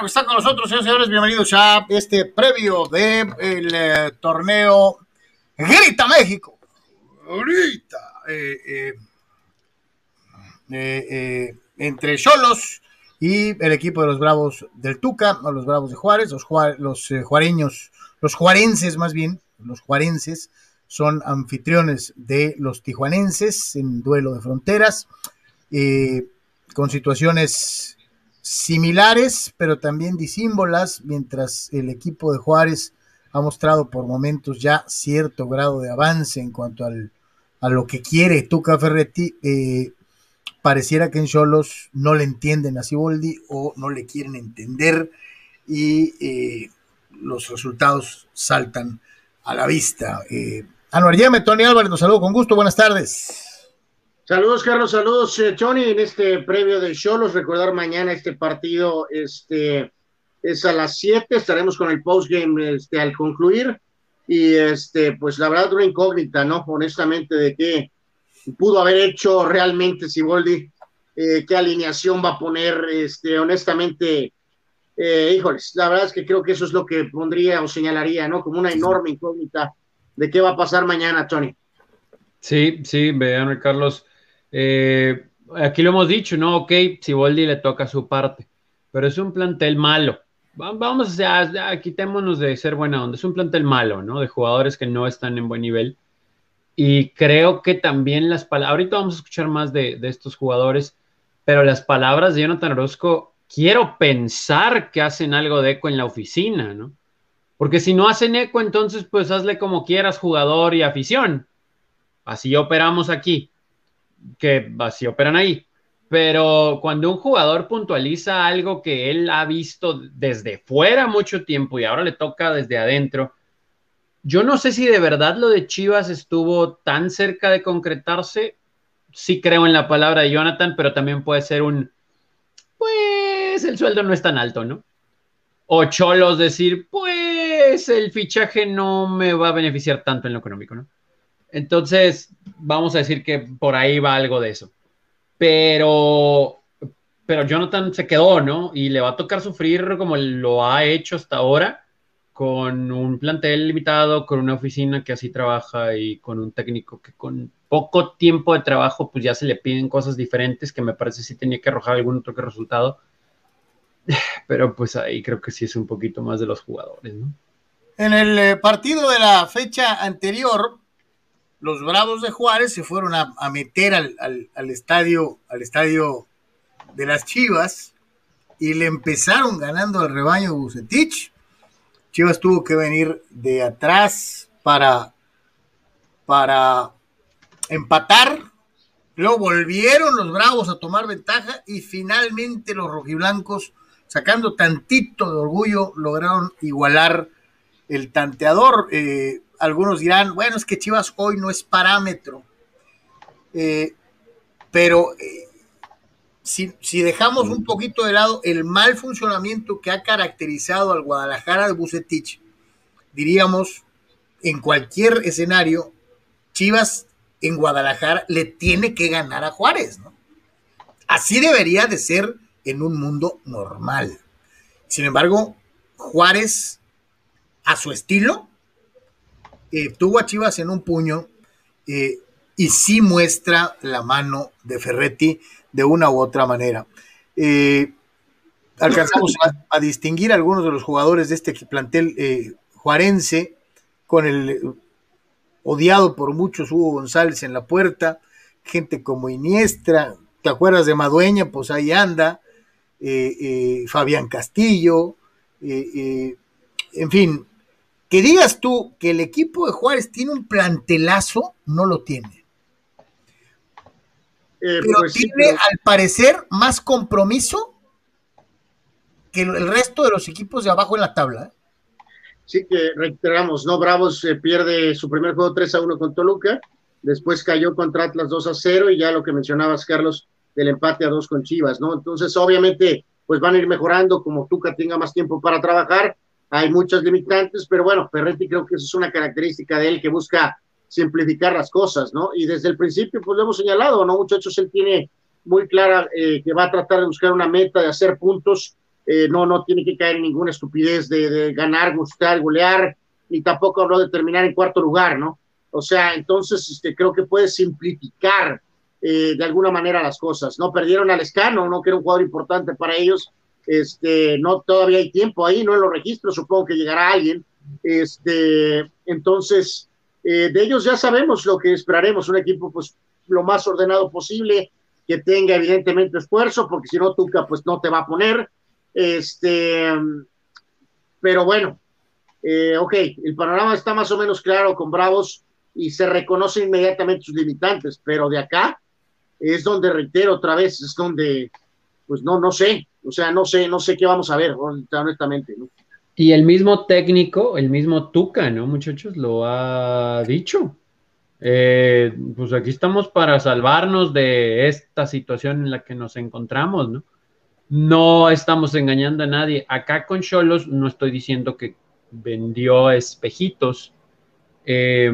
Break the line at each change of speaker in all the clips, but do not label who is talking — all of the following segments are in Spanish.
bueno están con nosotros, señores, señores. Bienvenidos a este previo del eh, torneo Grita México. Grita. Eh, eh, entre Cholos y el equipo de los Bravos del Tuca, o los Bravos de Juárez, los, los juareños, los juarenses más bien, los juarenses son anfitriones de los tijuanenses en duelo de fronteras, con situaciones similares, pero también disímbolas, mientras el equipo de Juárez ha mostrado por momentos ya cierto grado de avance en cuanto al, a lo que quiere Tuca Ferretti, eh, pareciera que en Cholos no le entienden a Siboldi o no le quieren entender y eh, los resultados saltan a la vista. Eh, Anuar Yeme, Tony Álvarez, nos saludo con gusto, buenas tardes.
Saludos, Carlos, saludos, eh, Tony, en este previo de Cholos, recordar mañana este partido este, es a las 7, estaremos con el postgame este, al concluir, y este, pues la verdad una incógnita, ¿no? Honestamente, de qué pudo haber hecho realmente Siboldi, eh, qué alineación va a poner, este, honestamente, eh, híjoles, la verdad es que creo que eso es lo que pondría o señalaría, ¿no? Como una enorme incógnita de qué va a pasar mañana, Tony.
Sí, sí, vean, Carlos. Eh, aquí lo hemos dicho, ¿no? Ok, si Boldi le toca su parte, pero es un plantel malo. Vamos, a quitémonos de ser buena onda. Es un plantel malo, ¿no? De jugadores que no están en buen nivel. Y creo que también las palabras, ahorita vamos a escuchar más de, de, estos jugadores, pero las palabras de Jonathan Orozco, quiero pensar que hacen algo de eco en la oficina, ¿no? Porque si no hacen eco, entonces pues hazle como quieras, jugador y afición. Así operamos aquí que así operan ahí. Pero cuando un jugador puntualiza algo que él ha visto desde fuera mucho tiempo y ahora le toca desde adentro, yo no sé si de verdad lo de Chivas estuvo tan cerca de concretarse. Sí creo en la palabra de Jonathan, pero también puede ser un, pues el sueldo no es tan alto, ¿no? O Cholos decir, pues el fichaje no me va a beneficiar tanto en lo económico, ¿no? Entonces, vamos a decir que por ahí va algo de eso. Pero, pero Jonathan se quedó, ¿no? Y le va a tocar sufrir como lo ha hecho hasta ahora, con un plantel limitado, con una oficina que así trabaja y con un técnico que con poco tiempo de trabajo, pues ya se le piden cosas diferentes que me parece sí tenía que arrojar algún otro que resultado. Pero pues ahí creo que sí es un poquito más de los jugadores, ¿no?
En el eh, partido de la fecha anterior, los Bravos de Juárez se fueron a, meter al, estadio, al estadio de las Chivas y le empezaron ganando al rebaño Bucetich. Chivas tuvo que venir de atrás para, para empatar. Luego volvieron los Bravos a tomar ventaja y finalmente los rojiblancos, sacando tantito de orgullo, lograron igualar el tanteador. Eh, algunos dirán, bueno, es que Chivas hoy no es parámetro. Eh, pero eh, si, dejamos un poquito de lado el mal funcionamiento que ha caracterizado al Guadalajara de Bucetich, diríamos, en cualquier escenario, Chivas en Guadalajara le tiene que ganar a Juárez, ¿no? Así debería de ser en un mundo normal. Sin embargo, Juárez, a su estilo, eh, tuvo a Chivas en un puño eh, y sí muestra la mano de Ferretti de una u otra manera. Eh, alcanzamos a, distinguir a algunos de los jugadores de este plantel juarense con el odiado por muchos Hugo González en la puerta, gente como Iniestra, ¿te acuerdas de Madueña? Pues ahí anda, Fabián Castillo, en fin, que digas tú que el equipo de Juárez tiene un plantelazo, no lo tiene. Eh, pero pues tiene, al parecer, más compromiso que el resto de los equipos de abajo en la tabla. ¿eh?
Sí, que reiteramos, ¿no? Bravos eh, pierde su primer juego 3 a 1 con Toluca, después cayó contra Atlas 2 a 0 y ya lo que mencionabas, Carlos, del empate a 2 con Chivas, ¿no? Entonces, obviamente, pues van a ir mejorando como Tuca tenga más tiempo para trabajar hay muchas limitantes, pero bueno, Ferretti creo que eso es una característica de él que busca simplificar las cosas, ¿no? Y desde el principio, pues lo hemos señalado, ¿no? Muchachos, él tiene muy clara eh, que va a tratar de buscar una meta de hacer puntos eh, no, no tiene que caer en ninguna estupidez de, ganar, gustar, golear, ni tampoco habló de terminar en cuarto lugar, ¿no? O sea, entonces este, creo que puede simplificar eh, de alguna manera las cosas. No perdieron al Escano, no que era un jugador importante para ellos. Este, no todavía hay tiempo ahí, no en los registros, supongo que llegará alguien. Este, entonces, eh, de ellos ya sabemos lo que esperaremos, un equipo pues lo más ordenado posible, que tenga evidentemente esfuerzo, porque si no Tuca pues no te va a poner. Este, pero bueno, eh, ok, el panorama está más o menos claro con Bravos y se reconoce inmediatamente sus limitantes, pero de acá es donde reitero otra vez, es donde, pues no, no sé, o sea, no sé, no sé qué vamos a ver, honestamente, ¿no?
Y el mismo técnico, el mismo Tuca, ¿no, muchachos? Lo ha dicho. Eh, pues aquí estamos para salvarnos de esta situación en la que nos encontramos, ¿no? No estamos engañando a nadie. Acá con Cholos no estoy diciendo que vendió espejitos, eh,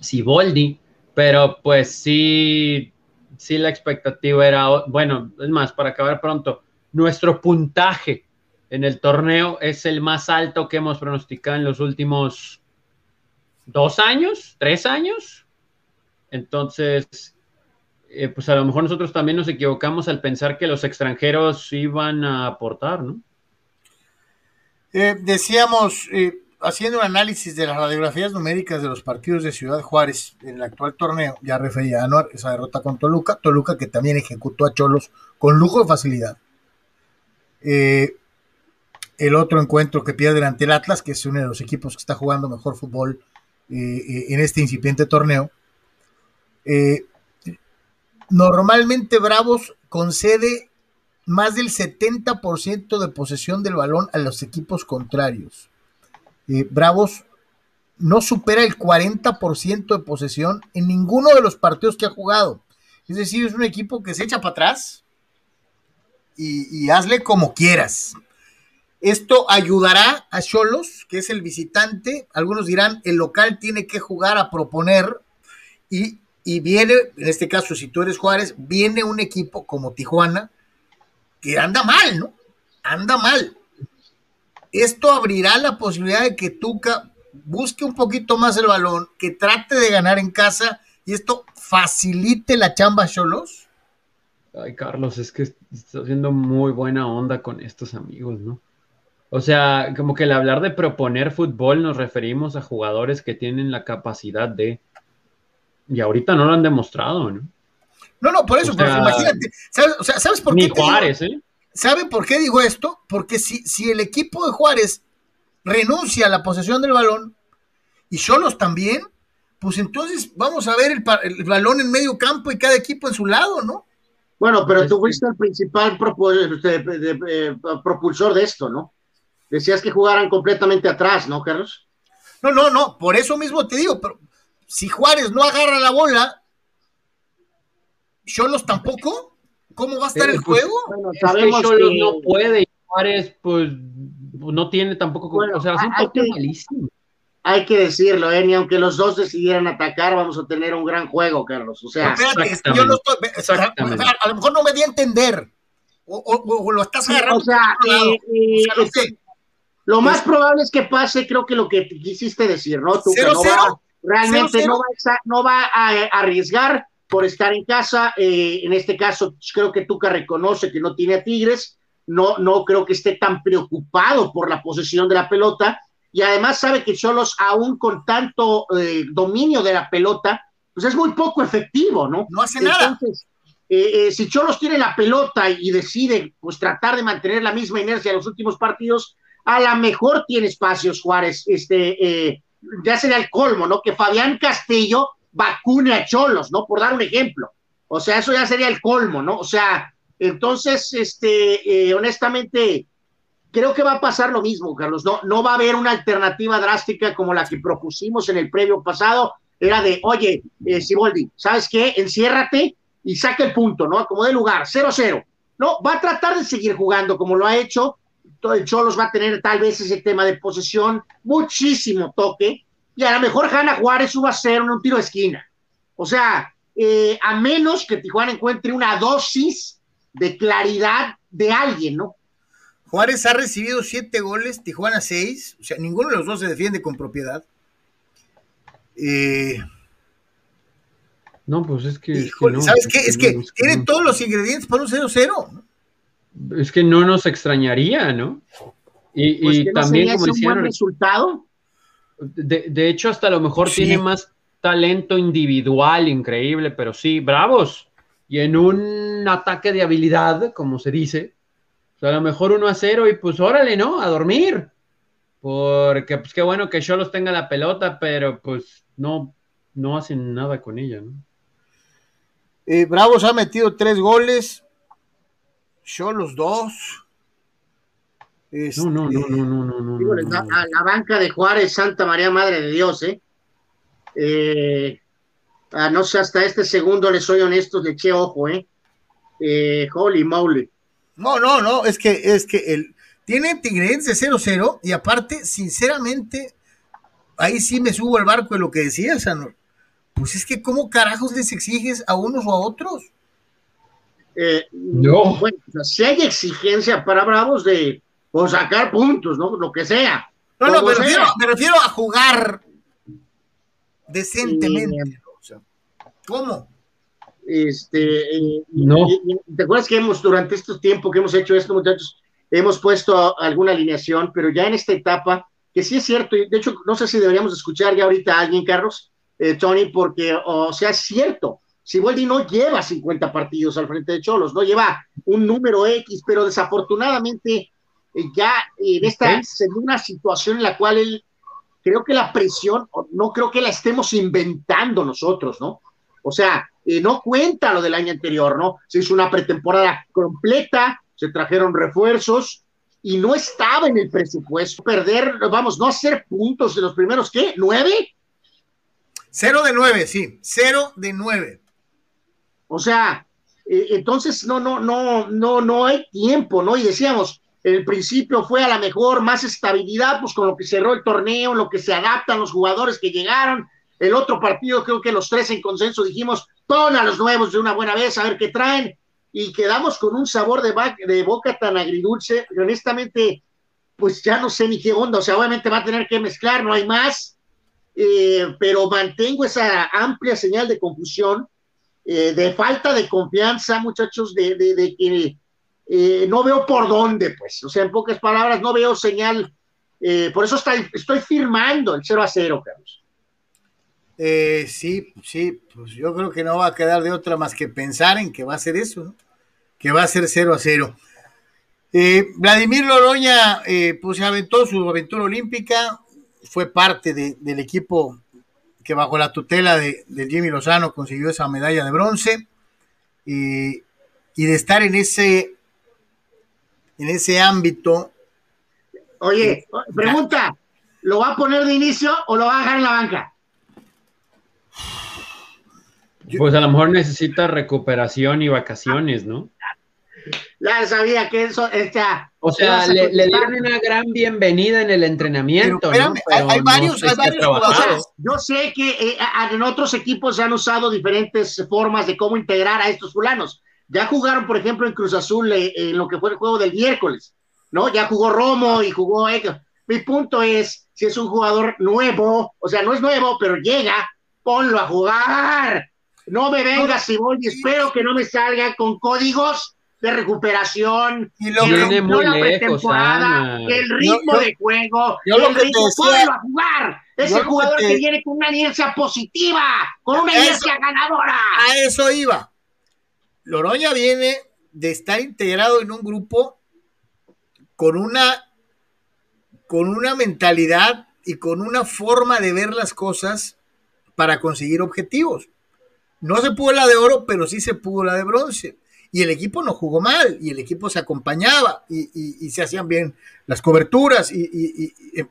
Siboldi, pero pues sí sí la expectativa era, bueno, es más, para acabar pronto, nuestro puntaje en el torneo es el más alto que hemos pronosticado en los últimos dos años, tres años. Entonces, eh, pues a lo mejor nosotros también nos equivocamos al pensar que los extranjeros iban a aportar, ¿no?
Eh, decíamos, eh, haciendo un análisis de las radiografías numéricas de los partidos de Ciudad Juárez en el actual torneo, ya refería a Anuar esa derrota con Toluca, Toluca que también ejecutó a Cholos con lujo de facilidad. Eh, el otro encuentro que pierde ante el Atlas, que es uno de los equipos que está jugando mejor fútbol eh, eh, en este incipiente torneo. normalmente Bravos concede más del 70% de posesión del balón a los equipos contrarios. Bravos no supera el 40% de posesión en ninguno de los partidos que ha jugado. Es decir, es un equipo que se echa para atrás y, hazle como quieras. Esto ayudará a Cholos, que es el visitante. Algunos dirán, el local tiene que jugar a proponer y, y viene, en este caso, si tú eres Juárez, viene un equipo como Tijuana que anda mal, ¿no? Anda mal esto abrirá la posibilidad de que Tuca busque un poquito más el balón, que trate de ganar en casa y esto facilite la chamba a Cholos.
Ay, Carlos, es que está haciendo muy buena onda con estos amigos, ¿no? O sea, como que al hablar de proponer fútbol nos referimos a jugadores que tienen la capacidad de... Y ahorita no lo han demostrado, ¿no?
No, no, por eso, pero imagínate. ¿sabes, o sea, ¿sabes por qué?
Ni Juárez, ¿eh?
¿Saben por qué digo esto? Porque si, si el equipo de Juárez renuncia a la posesión del balón y Cholos también, pues entonces vamos a ver el, balón en medio campo y cada equipo en su lado, ¿no?
Bueno, pero tú fuiste el principal eh, propulsor de esto, ¿no? Decías que jugaran completamente atrás, ¿no, Carlos?
No, no, no, por eso mismo te digo, pero si Juárez no agarra la bola, Cholos tampoco. ¿Cómo va a estar el pues, juego?
Bueno, sabemos que no puede y Juárez pues no tiene tampoco, bueno, o sea, es un hay que, malísimo.
Hay que decirlo, ¿eh? Ni aunque los dos decidieran atacar, vamos a tener un gran juego, Carlos. O sea,
yo no estoy, a lo mejor no me di a entender. O, o, lo estás agarrando.
o sea, eh, eh, lo más probable es que pase, creo que lo que quisiste decir, ¿no? Tú,
¿Cero, cero?
realmente No, va a, no va a arriesgar por estar en casa. Eh, en este caso, creo que Tuca reconoce que no tiene a Tigres. No, no creo que esté tan preocupado por la posesión de la pelota. Y además sabe que Cholos, aún con tanto eh, dominio de la pelota, pues es muy poco efectivo, ¿no?
No hace nada.
Eh, si Cholos tiene la pelota y decide pues tratar de mantener la misma inercia en los últimos partidos, a lo mejor tiene espacios Juárez, este, ya sería el colmo, ¿no? Que Fabián Castillo vacune a Cholos, ¿no? Por dar un ejemplo. O sea, eso ya sería el colmo, ¿no? O sea, entonces, este, eh, honestamente, creo que va a pasar lo mismo, Carlos. No, no va a haber una alternativa drástica como la que propusimos en el previo pasado. Era de, oye, eh, ¿sabes qué? Enciérrate y saca el punto, ¿no? Como de lugar, 0-0. No, va a tratar de seguir jugando como lo ha hecho. El Cholos va a tener tal vez ese tema de posesión, muchísimo toque, y a lo mejor Hanna Juárez suba a ser un tiro de esquina. O sea, eh, a menos que Tijuana encuentre una dosis de claridad de alguien, ¿no?
Juárez ha recibido siete goles, Tijuana seis, o sea, ninguno de los dos se defiende con propiedad. Eh,
no, pues es que.
Híjole,
es que no,
¿Sabes qué? Es que
no,
tiene
no.
todos los ingredientes para un 0-0.
Es que no nos extrañaría, ¿no? Y,
Pues
y
que no
también,
sería
como
un buen
decían,
resultado.
de, de hecho, hasta a lo mejor
Sí.
tiene más talento individual increíble, pero sí, bravos. Y en un ataque de habilidad, como se dice, a lo mejor 1 a 0 y pues órale, ¿no? A dormir. Porque pues qué bueno que Cholos tenga la pelota, pero pues no, no hacen nada con ella, ¿no?
Eh, Bravos ha metido tres goles, Cholos dos. Este,
No, no, no, no, no, no, no.
A la banca de Juárez, Santa María Madre de Dios, ¿eh? Eh, ah, no sé, hasta este segundo, les soy honesto, le eché ojo, ¿eh? Eh, holy moly.
No, no, no, es que, es que el, tiene de 0-0 y aparte, sinceramente, ahí sí me subo al barco de lo que decías, Anor. Pues es que, ¿cómo carajos les exiges a unos o a otros?
Eh,
No.
Bueno, o sea, si hay exigencia para Bravos de pues, sacar puntos, ¿no? Lo que sea.
No, no, me
sea.
refiero, me refiero a jugar decentemente. o sea, ¿Cómo?
Este, eh,
No.
¿Te acuerdas que hemos, durante este tiempo que hemos hecho esto, muchachos, hemos puesto alguna alineación, pero ya en esta etapa, que sí es cierto, y de hecho, no sé si deberíamos escuchar ya ahorita a alguien, Carlos, eh, Tony, porque, o sea, es cierto, Siboldi no lleva 50 partidos al frente de Cholos, no lleva un número X, pero desafortunadamente eh, ya en esta
Ok.
segunda situación en la cual él, creo que la presión, no creo que la estemos inventando nosotros, ¿no? O sea, eh, no cuenta lo del año anterior, ¿no? Se hizo una pretemporada completa, se trajeron refuerzos y no estaba en el presupuesto. Perder, vamos, no hacer puntos de los primeros, ¿qué? ¿Nueve?
Cero de nueve, sí, cero de nueve.
O sea, eh, entonces no, no, no, no, no hay tiempo, ¿no? Y decíamos, en el principio fue a la mejor más estabilidad, pues con lo que cerró el torneo, en lo que se adaptan los jugadores que llegaron. El otro partido, creo que los tres en consenso dijimos, a los nuevos de una buena vez, a ver qué traen. Y quedamos con un sabor de, de boca tan agridulce, honestamente, pues ya no sé ni qué onda. O sea, obviamente va a tener que mezclar, no hay más. Eh, pero mantengo esa amplia señal de confusión eh, de falta de confianza, muchachos, de, de, que eh, no veo por dónde, pues. O sea, en pocas palabras, no veo señal. por eso está, estoy firmando el 0 a 0, Carlos.
Eh, sí, sí, pues yo creo que no va a quedar de otra más que pensar en que va a ser eso, ¿no? que va a ser 0 a 0. Eh, Vladimir Loroña, eh, pues se aventó su aventura olímpica, fue parte de- del equipo que bajo la tutela de, de Jimmy Lozano consiguió esa medalla de bronce y, y de estar en ese, en ese ámbito.
Oye, pregunta, ¿lo va a poner de inicio o lo va a dejar en la banca?
Pues a lo mejor necesita recuperación y vacaciones, ¿no?
Ya sabía que eso, esta,
O sea, le, dieron una gran bienvenida en el entrenamiento,
Pero hay- hay varios- hay varios jugadores.
yo sé que eh, en otros equipos se han usado diferentes formas de cómo integrar a estos fulanos. Ya jugaron, por ejemplo, en Cruz Azul eh, en lo que fue el juego del miércoles, ¿no? Ya jugó Romo y jugó. Mi punto es, si es un jugador nuevo, o sea, no es nuevo, pero llega, ponlo a jugar. No me vengas, si voy, y espero que no me salga con códigos de recuperación,
Y lo
que-
Viene
la
lejos,
pretemporada, que el ritmo
Yo- yo-
de juego,
yo lo
ritmo, ponlo a jugar. Ese
que
jugador que, viene con una inercia positiva, con una
Eso-
inercia ganadora.
A eso iba. Loroña viene de estar integrado en un grupo con una, con una mentalidad y con una forma de ver las cosas para conseguir objetivos. No se pudo la de oro, pero sí se pudo la de bronce. Y el equipo no jugó mal, y el equipo se acompañaba, y, y- y se hacían bien las coberturas. Y, y- y- y-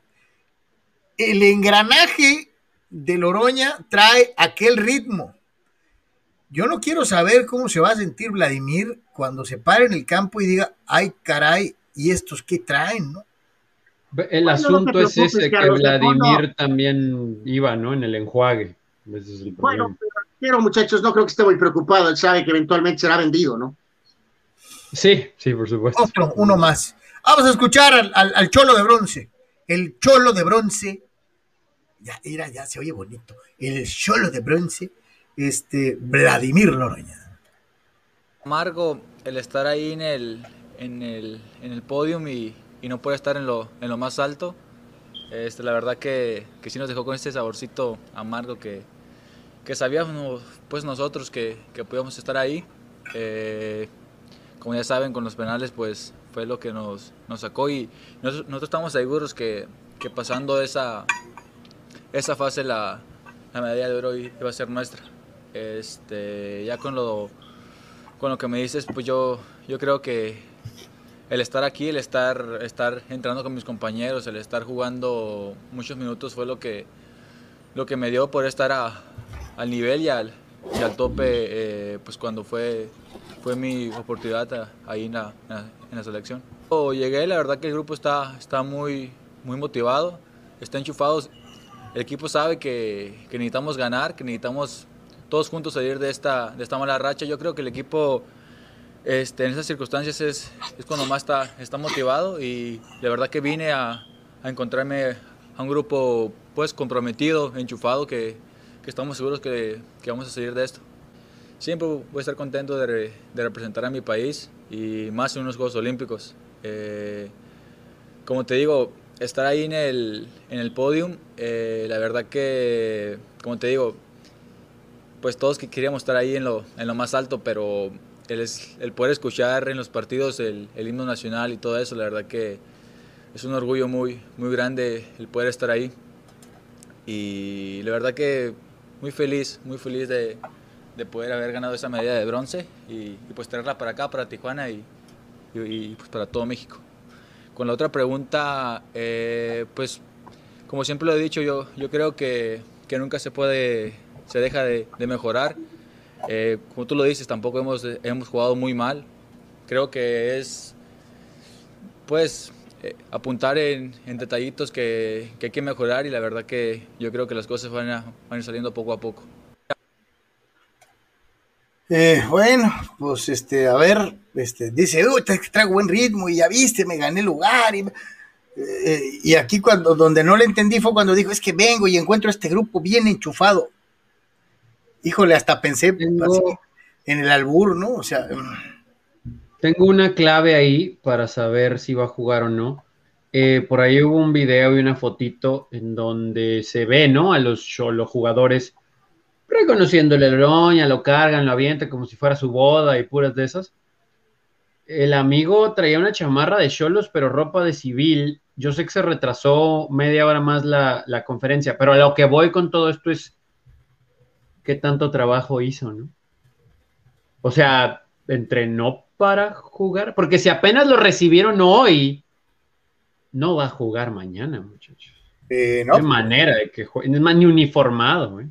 el engranaje de Loroña trae aquel ritmo. Yo no quiero saber cómo se va a sentir Vladimir cuando se pare en el campo y diga, ay caray, ¿y estos qué traen? ¿no?
El
Bueno, no te
asunto es ese, que Vladimir también iba, ¿no? En el enjuague. Ese es el problema.
Bueno, pero, pero, muchachos, no creo que esté muy preocupado. Él sabe que eventualmente será vendido, ¿no?
Sí, sí, por supuesto.
Otro, uno más. Vamos a escuchar al, cholo de bronce. El cholo de bronce. Ya, era, ya se oye bonito. El cholo de bronce, este, Vladimir Loroña.
Amargo el estar ahí en el, en el, en el podium y, y no poder estar en lo, en lo más alto. Este, la verdad que, sí nos dejó con este saborcito amargo que, que sabíamos pues nosotros que, que podíamos estar ahí. Eh, como ya saben, con los penales pues fue lo que nos, sacó y nosotros, estamos seguros que, que, pasando esa, esa fase la, la medalla de oro iba a ser nuestra. Este, ya con lo, con lo que me dices, pues yo, yo creo que el estar aquí, el estar, estar entrando con mis compañeros, el estar jugando muchos minutos fue lo que, lo que me dio por estar al nivel y al, y al tope eh, pues cuando fue, fue mi oportunidad ahí en la, en la, selección. Cuando llegué, la verdad que el grupo está, está muy, muy motivado, está enchufado. El equipo sabe que, que necesitamos ganar, que necesitamos todos juntos salir de esta, de esta mala racha. Yo creo que el equipo este, en esas circunstancias es, es, cuando más está, está motivado y de verdad que vine a, a encontrarme a un grupo pues comprometido, enchufado, que, que estamos seguros que, que, vamos a salir de esto. Siempre voy a estar contento de, de representar a mi país y más en unos Juegos Olímpicos. Eh, como te digo, estar ahí en el, en el podium, eh, la verdad que, como te digo, pues todos que queríamos estar ahí en lo, en lo más alto, pero el, el poder escuchar en los partidos el, el, himno nacional y todo eso, la verdad que es un orgullo muy, muy grande el poder estar ahí. Y la verdad que muy feliz, muy feliz de, de poder haber ganado esa medalla de bronce y, y, pues traerla para acá, para Tijuana y, y, pues para todo México. Con la otra pregunta, eh, pues como siempre lo he dicho, yo, yo creo que, que nunca se puede, se deja de, de mejorar eh, como tú lo dices, tampoco hemos, hemos jugado muy mal. Creo que es, pues, eh, apuntar en, en detallitos que, que, hay que mejorar y la verdad que yo creo que las cosas van a, van a ir saliendo poco a poco.
Eh, bueno, pues este, a ver, este, dice, uy, traigo buen ritmo y ya viste, me gané lugar. Y, eh, y aquí cuando donde no le entendí fue cuando dijo, es que vengo y encuentro este grupo bien enchufado. Híjole, hasta pensé tengo, en el albur, ¿no? O sea.
Tengo una clave ahí para saber si va a jugar o no. Eh, por ahí hubo un video y una fotito en donde se ve, ¿no? A los, los jugadores reconociéndole el roña, lo cargan, lo avientan como si fuera su boda y puras de esas. El amigo traía una chamarra de cholos, pero ropa de civil. Yo sé que se retrasó media hora más la, la conferencia, pero a lo que voy con todo esto es qué tanto trabajo hizo, ¿no? O sea, entrenó para jugar, porque si apenas lo recibieron hoy, no va a jugar mañana, muchachos.
Eh, no.
De manera de que juegue, es más ni uniformado, ¿eh?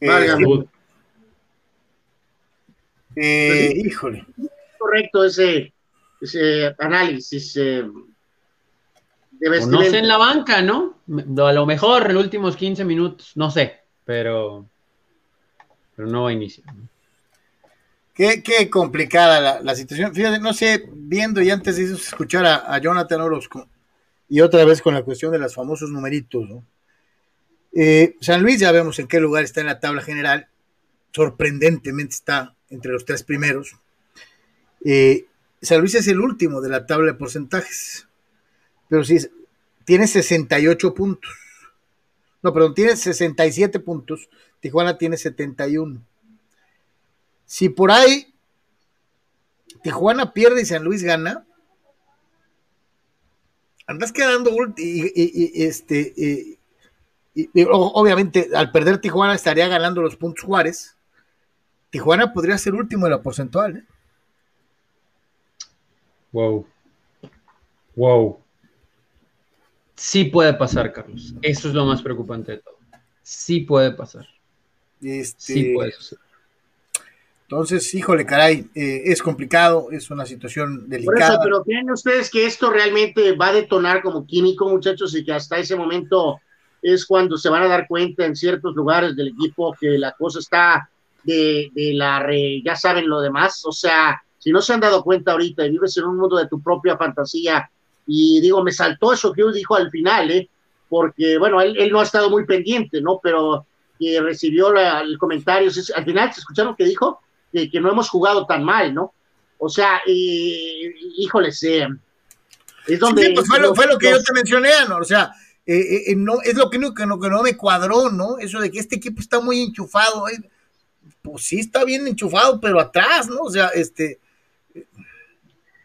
eh, eh híjole.
Correcto ese, ese análisis.
No sé en la banca, ¿no? A lo mejor en los últimos 15 minutos, no sé, pero, pero no va a iniciar.
Qué, qué, complicada la, la, situación. Fíjate, no sé, viendo y antes de escuchar a, a, Jonathan Orozco y otra vez con la cuestión de los famosos numeritos, ¿no? Eh, San Luis ya vemos en qué lugar está en la tabla general. Sorprendentemente está entre los tres primeros. Eh, San Luis es el último de la tabla de porcentajes pero sí, tiene 68 puntos. No, perdón, tiene 67 puntos. Tijuana tiene 71. Si por ahí Tijuana pierde y San Luis gana, andas quedando y, y, este y, obviamente al perder Tijuana estaría ganando los puntos Juárez. Tijuana podría ser último de la porcentual. ¿eh?
Wow. Wow. Sí puede pasar, Carlos. Eso es lo más preocupante de todo. Sí puede pasar.
Este...
Sí puede suceder.
Entonces, híjole, caray, eh, es complicado, es una situación delicada.
Eso, pero ¿creen ustedes que esto realmente va a detonar como químico, muchachos, y que hasta ese momento es cuando se van a dar cuenta en ciertos lugares del equipo que la cosa está de, de la, re, ya saben lo demás, o sea, si no se han dado cuenta ahorita y vives en un mundo de tu propia fantasía, y digo, me saltó eso que él dijo al final, ¿eh? porque bueno, él, él no ha estado muy pendiente, ¿no? Pero que recibió la, el comentario, al final, ¿se escucharon que dijo? Que, que no hemos jugado tan mal, ¿no? O sea, eh, híjoles, eh,
es donde... Sí, pues fue, lo, fue lo que yo te mencioné, ¿no? O sea, eh, eh, eh, no, es lo que no, que, no, que no me cuadró, ¿no? Eso de que este equipo está muy enchufado. Pues sí está bien enchufado, pero atrás, ¿no? O sea, este...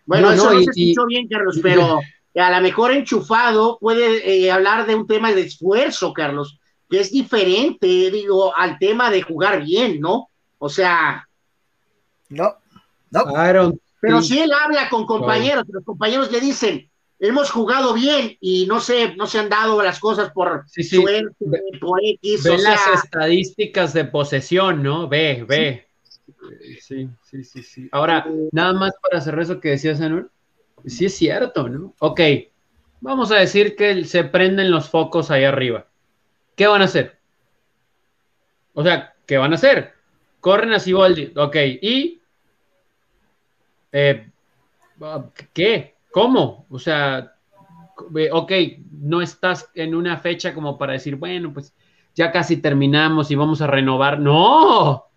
Bueno, no, eso no, se escuchó bien, Carlos, pero a lo mejor enchufado puede hablar de un tema de esfuerzo, Carlos, que es diferente, digo, al tema de jugar bien, ¿no? O sea...
No, no.
Pero si él habla con compañeros, los compañeros le dicen, hemos jugado bien y no se, no se han dado las cosas por suerte, por X.
Ve las estadísticas de posesión, ¿no? Ve, ve. Sí, sí, sí, sí. Ahora, nada más para cerrar eso que decías, Anur. Sí es cierto, ¿no? Ok, vamos a decir que se prenden los focos ahí arriba. ¿Qué van a hacer? O sea, ¿qué van a hacer? Corren a Siboldi, ok, y... Eh, ¿Qué? ¿Cómo? O sea, ok, no estás en una fecha como para decir, bueno, pues ya casi terminamos y vamos a renovar. No.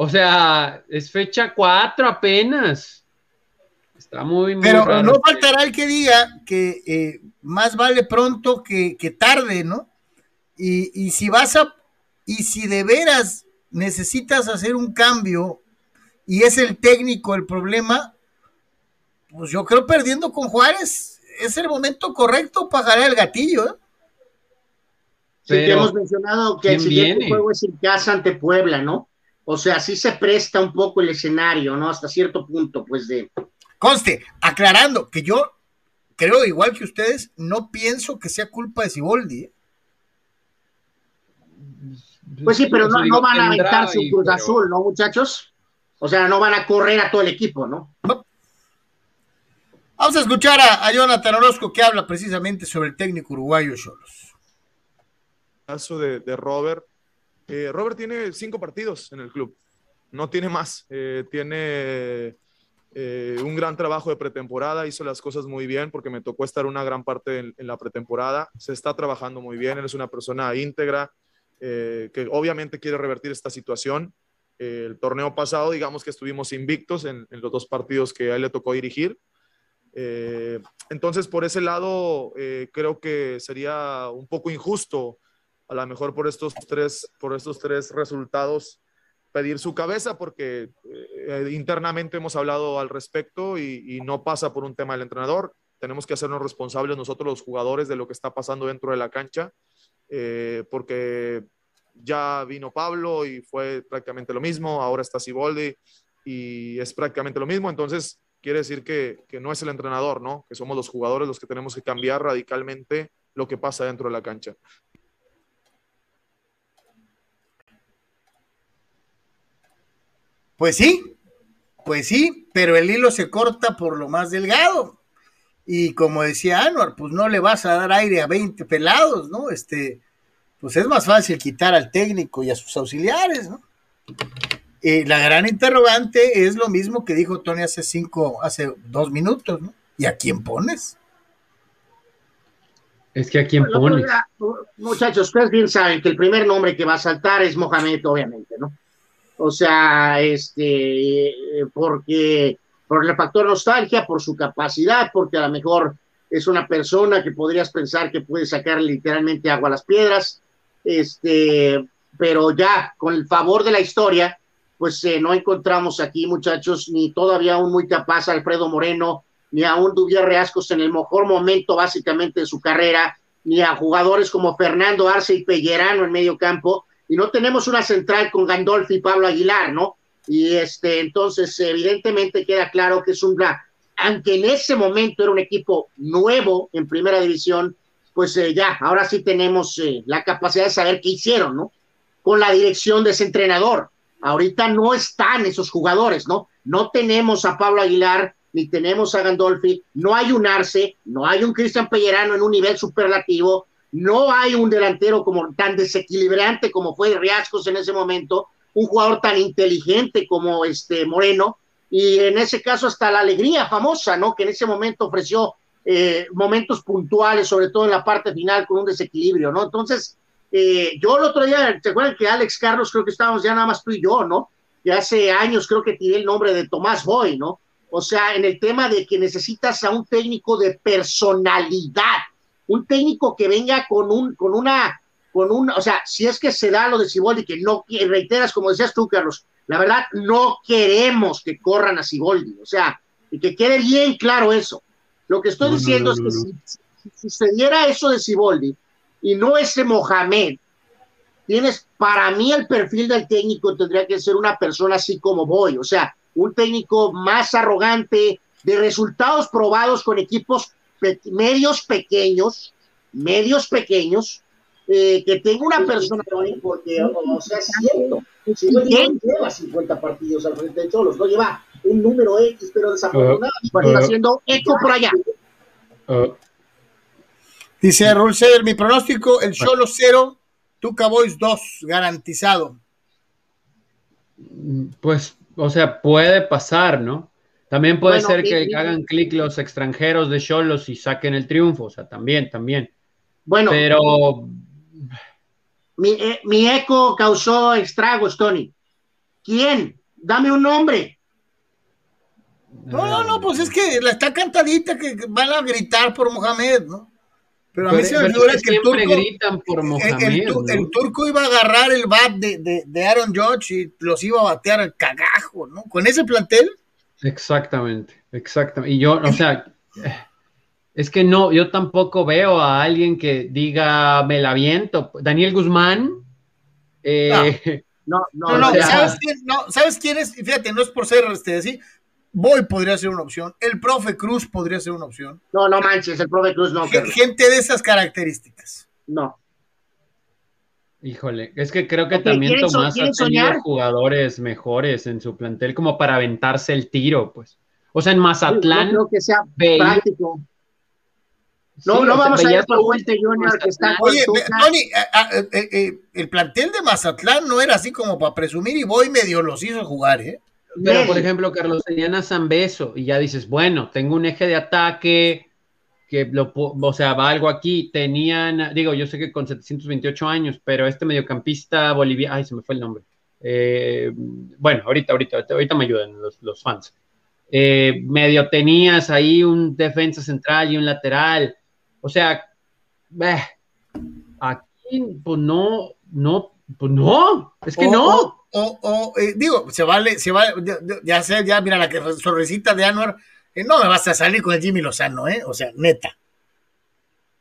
O sea, es fecha cuatro apenas. Está muy, muy
Pero no faltará el que diga que eh, más vale pronto que, tarde, ¿no? Y, y, si vas a, y si de veras necesitas hacer un cambio y es el técnico el problema, pues yo creo perdiendo con Juárez es el momento correcto para jalar el gatillo. ¿eh?
Sí, que hemos mencionado que el siguiente juego es en casa ante Puebla, ¿no? O sea, sí se presta un poco el escenario, ¿no? Hasta cierto punto, pues de.
Conste, aclarando que yo creo, igual que ustedes, no pienso que sea culpa de Siboldi. ¿eh?
Pues sí, pero no, no van a aventar su Cruz Azul, ¿no, muchachos? O sea, no van a correr a todo el equipo, ¿no? no.
Vamos a escuchar a, Jonathan Orozco que habla precisamente sobre el técnico uruguayo Cholos.
Caso de, de Robert. Eh, Robert tiene cinco partidos en el club, no tiene más. Eh, tiene eh, un gran trabajo de pretemporada, hizo las cosas muy bien porque me tocó estar una gran parte en, en la pretemporada. Se está trabajando muy bien, él es una persona íntegra que obviamente quiere revertir esta situación. el torneo pasado, digamos que estuvimos invictos en, en los dos partidos que a él le tocó dirigir eh, entonces, por ese lado, eh, creo que sería un poco injusto, a lo mejor por estos tres, por estos tres resultados, pedir su cabeza, porque eh, internamente hemos hablado al respecto y, no pasa por un tema del entrenador. Tenemos que hacernos responsables nosotros los jugadores de lo que está pasando dentro de la cancha, porque ya vino Pablo y fue prácticamente lo mismo, ahora está Siboldi y es prácticamente lo mismo. Entonces, quiere decir que, no es el entrenador, ¿no? Que somos los jugadores los que tenemos que cambiar radicalmente lo que pasa dentro de la cancha.
Pues sí, pues sí, pero el hilo se corta por lo más delgado. Y como decía Anuar, pues no le vas a dar aire a 20 pelados, ¿no? Este, pues es más fácil quitar al técnico y a sus auxiliares, ¿no? Eh, la gran interrogante es lo mismo que dijo Tony hace cinco, hace dos minutos, ¿no? ¿Y a quién pones?
Es que a quién pones.
Muchachos, ustedes bien saben que el primer nombre que va a saltar es Mohamed, obviamente, ¿no? O sea, este, porque por el factor nostalgia, por su capacidad, porque a lo mejor es una persona que podrías pensar que puede sacar literalmente agua a las piedras, este, pero ya con el favor de la historia, pues eh, no encontramos aquí, muchachos, ni todavía un muy capaz Alfredo Moreno, ni a un Duvier Reascos en el mejor momento básicamente de su carrera, ni a jugadores como Fernando Arce y Pellerano en medio campo, y no tenemos una central con Gandolfi y Pablo Aguilar, ¿no? Y este, entonces, evidentemente queda claro que es un aunque en ese momento era un equipo nuevo en primera división, pues eh, ya, ahora sí tenemos eh, la capacidad de saber qué hicieron, ¿no? Con la dirección de ese entrenador Ahorita no están esos jugadores, ¿no? No tenemos a Pablo Aguilar, ni tenemos a Gandolfi, no hay un Arce, no hay un Cristian Pellerano en un nivel superlativo, no hay un delantero como tan desequilibrante como fue Riascos en ese momento, un jugador tan inteligente como este Moreno, y en ese caso hasta la alegría famosa, ¿no? Que en ese momento ofreció eh, momentos puntuales, sobre todo en la parte final, con un desequilibrio, ¿no? Entonces, eh, yo el otro día, ¿te acuerdas que Alex Carlos, creo que estábamos ya nada más tú y yo, ¿no? Que hace años creo que tiré el nombre de Tomás Boy, ¿no? O sea, en el tema de que necesitas a un técnico de personalidad, un técnico que venga con un, con una, con un, o sea, si es que se da lo de Siboldi, que no, reiteras, como decías tú, Carlos, la verdad, no queremos que corran a Siboldi, o sea, y que quede bien claro eso. Lo que estoy diciendo es que si, sucediera eso de Siboldi y no ese Mohamed, tienes, para mí el perfil del técnico tendría que ser una persona así como voy, o sea, un técnico más arrogante, de resultados probados con equipos medios pequeños, medios pequeños, eh, que tenga una persona, porque, o sea, es cierto, si no lleva 50 partidos al frente de Cholos, no lleva un número X, pero desafortunadamente uh, está haciendo eco por allá. Uh,
Dice Rulser, mi pronóstico, el solo cero, Tuca Boys 2, garantizado.
Pues, o sea, puede pasar, ¿no? También puede ser que hagan clic los extranjeros de Cholos y saquen el triunfo, o sea, también, también.
Bueno,
pero
mi, eh, mi eco causó estragos, Tony. ¿Quién? Dame un nombre.
No, no, no, pues es que la está cantadita que van a gritar por Mohamed, ¿no? Pero a mí se me figura que el turco,
gritan por Mohamed,
el, turco iba a agarrar el bat de, de, de, Aaron Judge y los iba a batear al cagajo, ¿no? Con ese plantel.
Exactamente, exactamente. Y yo, o sea, es que no, yo tampoco veo a alguien que diga me la viento. Daniel Guzmán.
Eh, no, no, no, ¿sabes, quién, no, ¿sabes quién es? Fíjate, no es por ser este así. Boy podría ser una opción. El profe Cruz podría ser una opción.
No, no manches, el profe Cruz no.
Gente de esas características.
No.
Híjole, es que creo que también Tomás ha tenido jugadores mejores en su plantel como para aventarse el tiro, pues. O sea, en Mazatlán.
creo que sea práctico. No, no vamos a ir por Fuente Junior que está
Oye, Tony, eh, eh, el plantel de Mazatlán no era así como para presumir y voy medio los hizo jugar, ¿eh?
Pero, por ejemplo, Carlos, tenían a Zambeso y ya dices, bueno, tengo un eje de ataque que lo, o sea, va algo aquí. Tenían, digo, yo sé que con 728 años, pero este mediocampista boliviano, ay, se me fue el nombre. Eh, bueno, ahorita, ahorita, ahorita me ayudan los, los fans. medio tenías ahí un defensa central y un lateral o sea, aquí, pues no, no, pues no, es que no.
O, o eh, digo, se vale, se vale, ya, sé, ya mira la que sonrisita de Anuar, eh, no me vas a salir con el Jimmy Lozano, ¿eh? O sea, neta.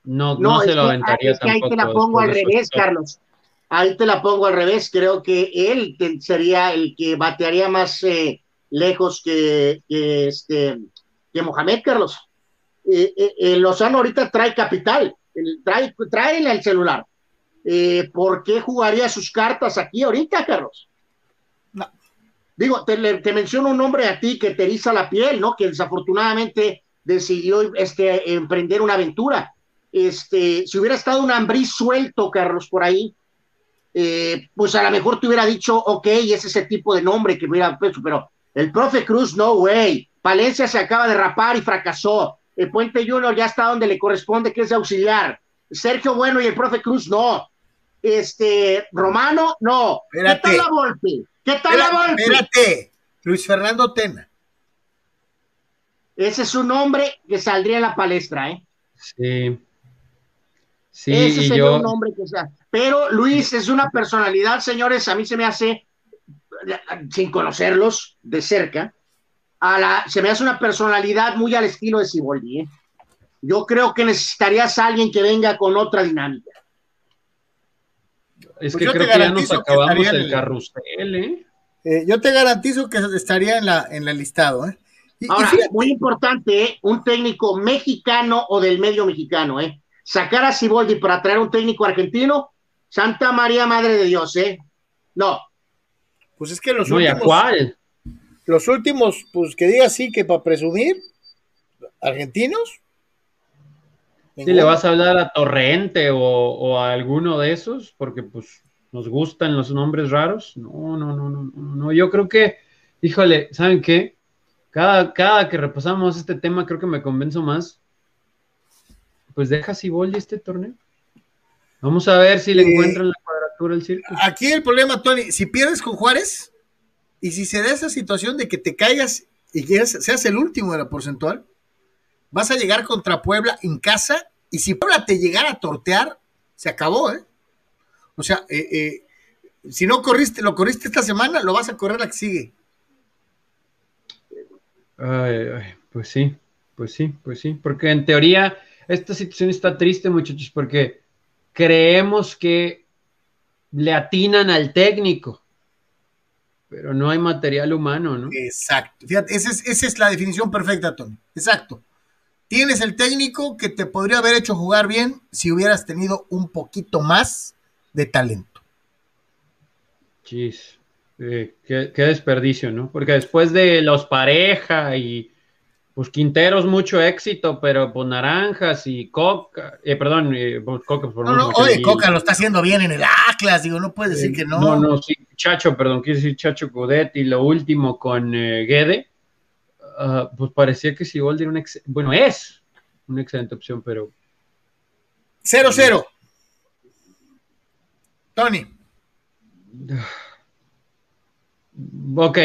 No, no, se lo aventaría
es que ahí te la pongo al revés, Carlos. Ahí te la pongo al revés. Creo que él sería el que batearía más eh, lejos que, que, este, que Mohamed, Carlos eh, eh, eh, Lozano ahorita trae capital, trae, trae el celular. Eh, ¿Por qué jugaría sus cartas aquí ahorita, Carlos? Digo, te, menciono un nombre a ti que te eriza la piel, ¿no? Que desafortunadamente decidió este, emprender una aventura. Este, si hubiera estado un ambrí suelto, Carlos, por ahí, eh, pues a lo mejor te hubiera dicho, ok, es ese tipo de nombre que hubiera puesto, pero el profe Cruz, no way. Palencia se acaba de rapar y fracasó el Puente Junior ya está donde le corresponde, que es auxiliar. Sergio Bueno y el profe Cruz, no. Este, Romano, no. ¿Qué tal la Volpe? ¿Qué tal la Volpe?
Espérate, Luis Fernando Tena.
Ese es un nombre que saldría en la palestra, ¿eh?
Sí. Sí,
Ese sería un nombre que sea. Pero Luis es una personalidad, señores, a mí se me hace, sin conocerlos de cerca, se me hace una personalidad muy al estilo de Siboldi. ¿eh? Yo creo que necesitarías a alguien que venga con otra dinámica.
Es pues que creo que ya nos acabamos el carrusel, ¿eh?
¿eh? Yo te garantizo que estaría en la en el listado, ¿eh?
Ahora, muy importante, ¿eh? un técnico mexicano o del medio mexicano, ¿eh? Sacar a Siboldi para traer un técnico argentino, Santa María Madre de Dios, ¿eh? No.
Pues es que los
no, últimos... cuál?
Los últimos, pues que diga así que para presumir, argentinos.
Si le vas a hablar a Torrente o, a alguno de esos, porque pues nos gustan los nombres raros. No, no, no, no, no. Yo creo que, híjole, ¿saben qué? cada, cada que repasamos este tema, creo que me convenzo más. Pues deja Siboldi este torneo. Vamos a ver si le
Eh,
encuentran la cuadratura al círculo.
Aquí el problema, Tony, si pierdes con Juárez y si se da esa situación de que te caigas y seas el último de la porcentual, vas a llegar contra Puebla en casa y si Puebla te llegara a tortear, se acabó, ¿eh? O sea, eh, eh, si no corriste, lo corriste esta semana, lo vas a correr la que sigue.
Ay, ay, pues sí, pues sí, pues sí, porque en teoría esta situación está triste, muchachos, porque creemos que le atinan al técnico, pero no hay material humano, ¿no?
Exacto. Fíjate, esa es, esa es la definición perfecta, Tony. Exacto. Tienes el técnico que te podría haber hecho jugar bien si hubieras tenido un poquito más de talento.
Chis, eh, qué, qué desperdicio, ¿no? Porque después de los pareja y pues Quinteros mucho éxito, pero pues Naranjas y Coca, eh, perdón, eh, pues, Coca, por
No, no, oye, Coca lo está haciendo bien en el Atlas, digo, no puedes decir que no.
No, no, sí, Chacho, perdón, quiero decir Chacho Codet y lo último con eh, Guede, ah, pues parecía que Siboldi era un ex, bueno, es una excelente opción, pero
0-0. Tony,
ok,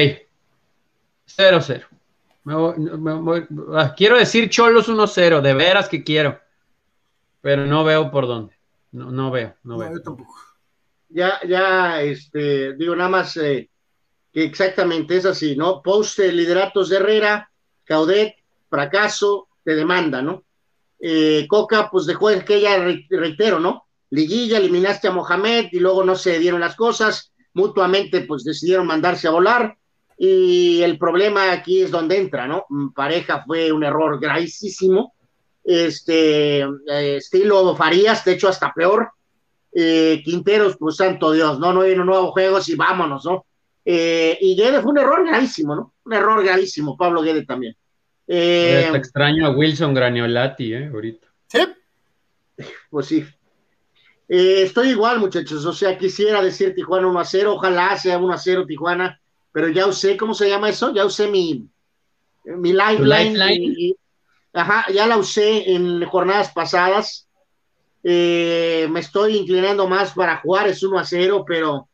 0-0. Me voy- me voy- ah, quiero decir Cholos 1-0, de veras que quiero, pero no veo por dónde, no, no veo, no
no,
veo.
yo tampoco.
Ya, ya, este, digo nada más eh, exactamente es así, ¿no? Post lideratos de Herrera, Caudet, fracaso, te demanda, ¿no? Eh, Coca, pues dejó que ya re- reitero, ¿no? Liguilla, eliminaste a Mohamed y luego no se dieron las cosas, mutuamente pues decidieron mandarse a volar y el problema aquí es donde entra, ¿no? Mm, Pareja fue un error gravísimo, este, eh, estilo Farías, de hecho hasta peor, eh, Quinteros, pues santo Dios, ¿no? No hay unos nuevos juegos y vámonos, ¿no? Eh, y Guede fue un error gravísimo, ¿no? Un error gravísimo, Pablo Guede también. Eh,
extraño a Wilson Graniolati, eh, ahorita.
¿Sí?
pues sí. Eh, estoy igual, muchachos, o sea, quisiera decir Tijuana 1 a 0, ojalá sea 1 a 0 Tijuana, pero ya usé, ¿cómo se llama eso? Ya usé mi, mi lifeline.
lifeline?
y- y- ajá, ya la usé en jornadas pasadas. Eh, me estoy inclinando más para Juárez 1 a 0, pero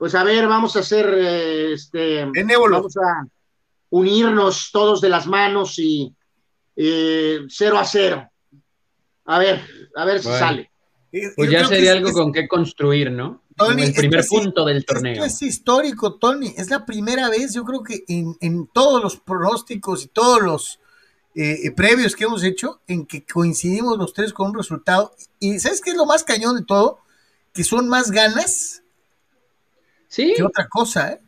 pues a ver, vamos a hacer eh, este
Benévolo.
vamos a unirnos todos de las manos y eh, 0 a 0. A ver, a ver si sale.
Pues
yo
ya sería
es-
algo
es-
con qué construir, ¿no?
Tony,
el
es
primer punto del
Esto
torneo.
es histórico, Tony. Es la primera vez, yo creo que en, en todos los pronósticos y todos los eh, eh, previos que hemos hecho, en que coincidimos los tres con un resultado. Y ¿sabes qué es lo más cañón de todo? Que son más ganas
Sí,
que otra cosa, ¿eh?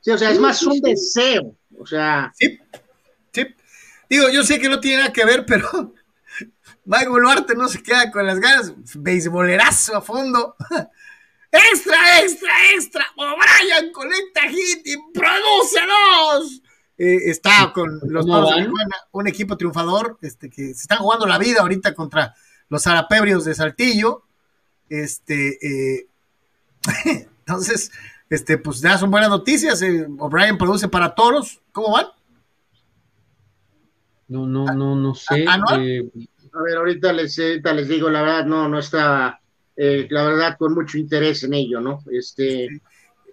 Sí, o sea, es más un deseo. O sea,
Sí, sí. Digo, yo sé que no tiene nada que ver, pero Mike Boluarte no se queda con las ganas. Beisbolerazo a fondo. ¡Extra, extra, extra! ¡O'Brien conecta hit y prodúcenos! Eh, está con los
¿Cómo
Toros de? Tijuana, un equipo triunfador, este, que se están jugando la vida ahorita contra los Arapebrios de Saltillo. Este, eh, entonces, este, pues ya son buenas noticias. eh, O'Brien produce para toros. ¿Cómo van?
no, no, no, no sé.
¿Ah, no?
eh,
a ver, ahorita les, ahorita les digo, la verdad, no, no está, eh, la verdad, con mucho interés en ello, ¿no? Este,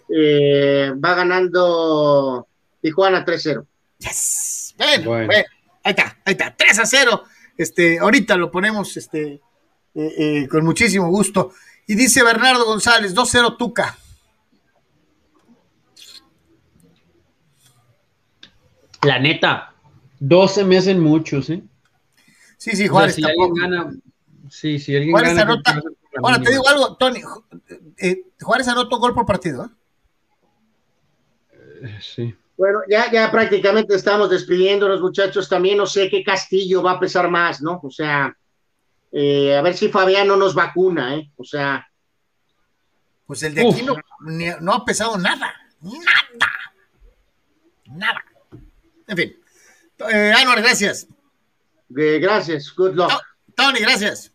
eh, va ganando Tijuana 3-0.
Yes. Bueno,
Bueno.
bueno, ahí está, ahí está, 3 a 0. Este, ahorita lo ponemos este, eh, eh, con muchísimo gusto. Y dice Bernardo González, 2-0 Tuca.
La neta, 12 me hacen muchos, ¿eh?
Sí, sí,
O sea,
Juárez
si
tampoco.
alguien gana, sí, si alguien
Juárez
gana.
anota- Ahora, te digo algo, Tony. eh, Juárez anota un gol por partido. ¿eh?
Eh, Sí.
Bueno, ya, ya prácticamente estamos despidiéndonos, muchachos. También no sé qué Castillo va a pesar más, ¿no? O sea, eh, a ver si Fabiano nos vacuna, ¿eh? O sea,
Pues el de
Uf.
aquí no, no ha pesado nada. Nada. Nada. En fin. Eh, Anuar, gracias.
eh, gracias, good luck.
To- Tony, gracias.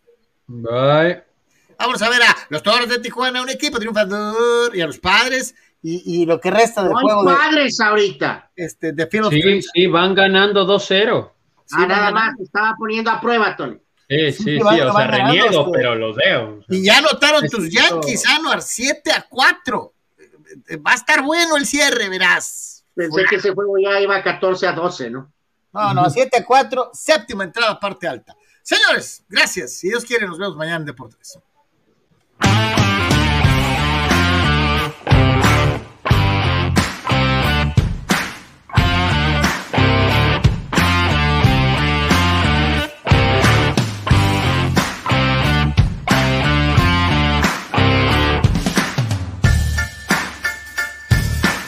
Bye.
Vamos a ver a los Toros de Tijuana, un equipo triunfador, y a los padres y, y lo que resta del
No
juego de,
padres ahorita.
este, de Field of
Sí,
Dreams.
sí, van ganando 2-0.
Sí,
ah, nada
van
más,
ganando.
estaba poniendo a prueba, Tony.
Sí,
Sí,
sí,
van-
o sea,
ganando,
reniego,
este.
pero los veo. o sea.
Y ya anotaron tus Yankees, Anuar, 7 a 4. Va a estar bueno el cierre, verás.
Pensé que ese juego ya iba 14 a 12, ¿no?
No, no, 7 a 4, séptima entrada, parte alta. Señores, gracias. Si Dios quiere, nos vemos mañana en Deportes.